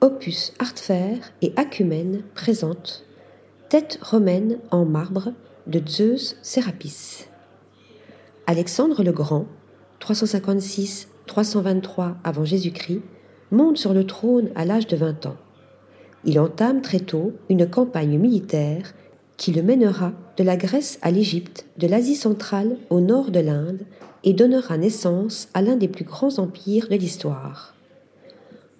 Opus Artfer et Acumène présentent Tête romaine en marbre de Zeus Sérapis. Alexandre le Grand, 356-323 avant Jésus-Christ, monte sur le trône à l'âge de 20 ans. Il entame très tôt une campagne militaire qui le mènera de la Grèce à l'Égypte, de l'Asie centrale au nord de l'Inde et donnera naissance à l'un des plus grands empires de l'histoire.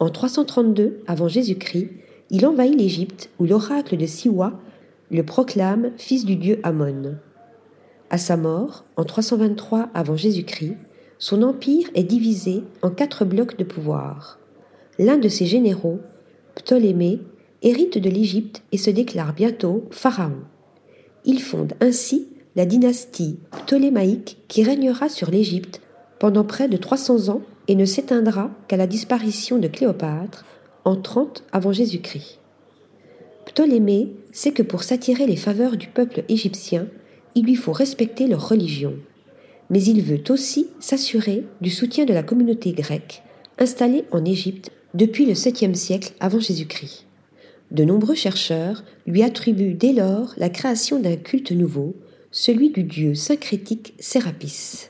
En 332 avant Jésus-Christ, il envahit l'Égypte où l'oracle de Siwa le proclame fils du dieu Amon. À sa mort, en 323 avant Jésus-Christ, son empire est divisé en quatre blocs de pouvoir. L'un de ses généraux, Ptolémée, hérite de l'Égypte et se déclare bientôt pharaon. Il fonde ainsi la dynastie ptolémaïque qui régnera sur l'Égypte pendant près de 300 ans et ne s'éteindra qu'à la disparition de Cléopâtre en 30 avant Jésus-Christ. Ptolémée sait que pour s'attirer les faveurs du peuple égyptien, il lui faut respecter leur religion. Mais il veut aussi s'assurer du soutien de la communauté grecque installée en Égypte depuis le 7e siècle avant Jésus-Christ. De nombreux chercheurs lui attribuent dès lors la création d'un culte nouveau, celui du dieu syncrétique Sérapis.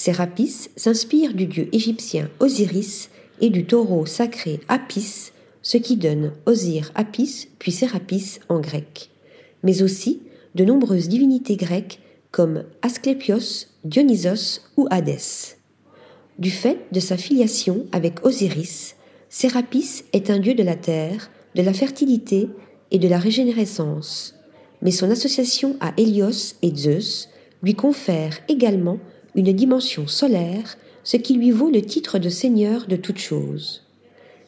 Sérapis s'inspire du dieu égyptien Osiris et du taureau sacré Apis, ce qui donne Osir Apis puis Sérapis en grec, mais aussi de nombreuses divinités grecques comme Asclépios, Dionysos ou Hadès. Du fait de sa filiation avec Osiris, Sérapis est un dieu de la terre, de la fertilité et de la régénérescence, mais son association à Hélios et Zeus lui confère également une dimension solaire, ce qui lui vaut le titre de seigneur de toutes choses.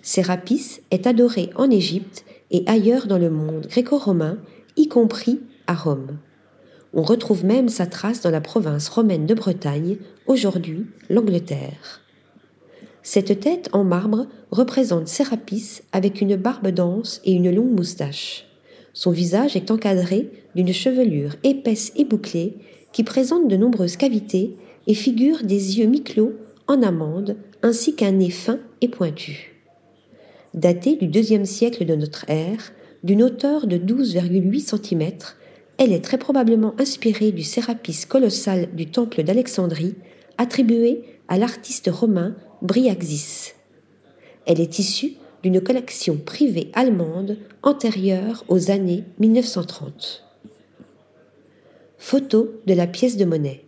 Sérapis est adoré en Égypte et ailleurs dans le monde gréco-romain, y compris à Rome. On retrouve même sa trace dans la province romaine de Bretagne, aujourd'hui l'Angleterre. Cette tête en marbre représente Sérapis avec une barbe dense et une longue moustache. Son visage est encadré d'une chevelure épaisse et bouclée qui présente de nombreuses cavités et figure des yeux mi-clos en amande ainsi qu'un nez fin et pointu. Datée du deuxième siècle de notre ère, d'une hauteur de 12,8 cm, elle est très probablement inspirée du Sérapis colossal du temple d'Alexandrie, attribué à l'artiste romain Bryaxis. Elle est issue d'une collection privée allemande antérieure aux années 1930. Photo de la pièce de monnaie.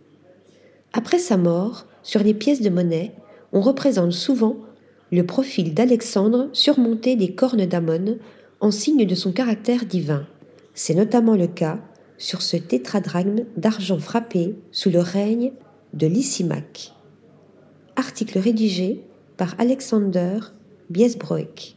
Après sa mort, sur les pièces de monnaie, on représente souvent le profil d'Alexandre surmonté des cornes d'Amon en signe de son caractère divin. C'est notamment le cas sur ce tétradrachme d'argent frappé sous le règne de Lysimaque. Article rédigé par Alexander Biesbroek.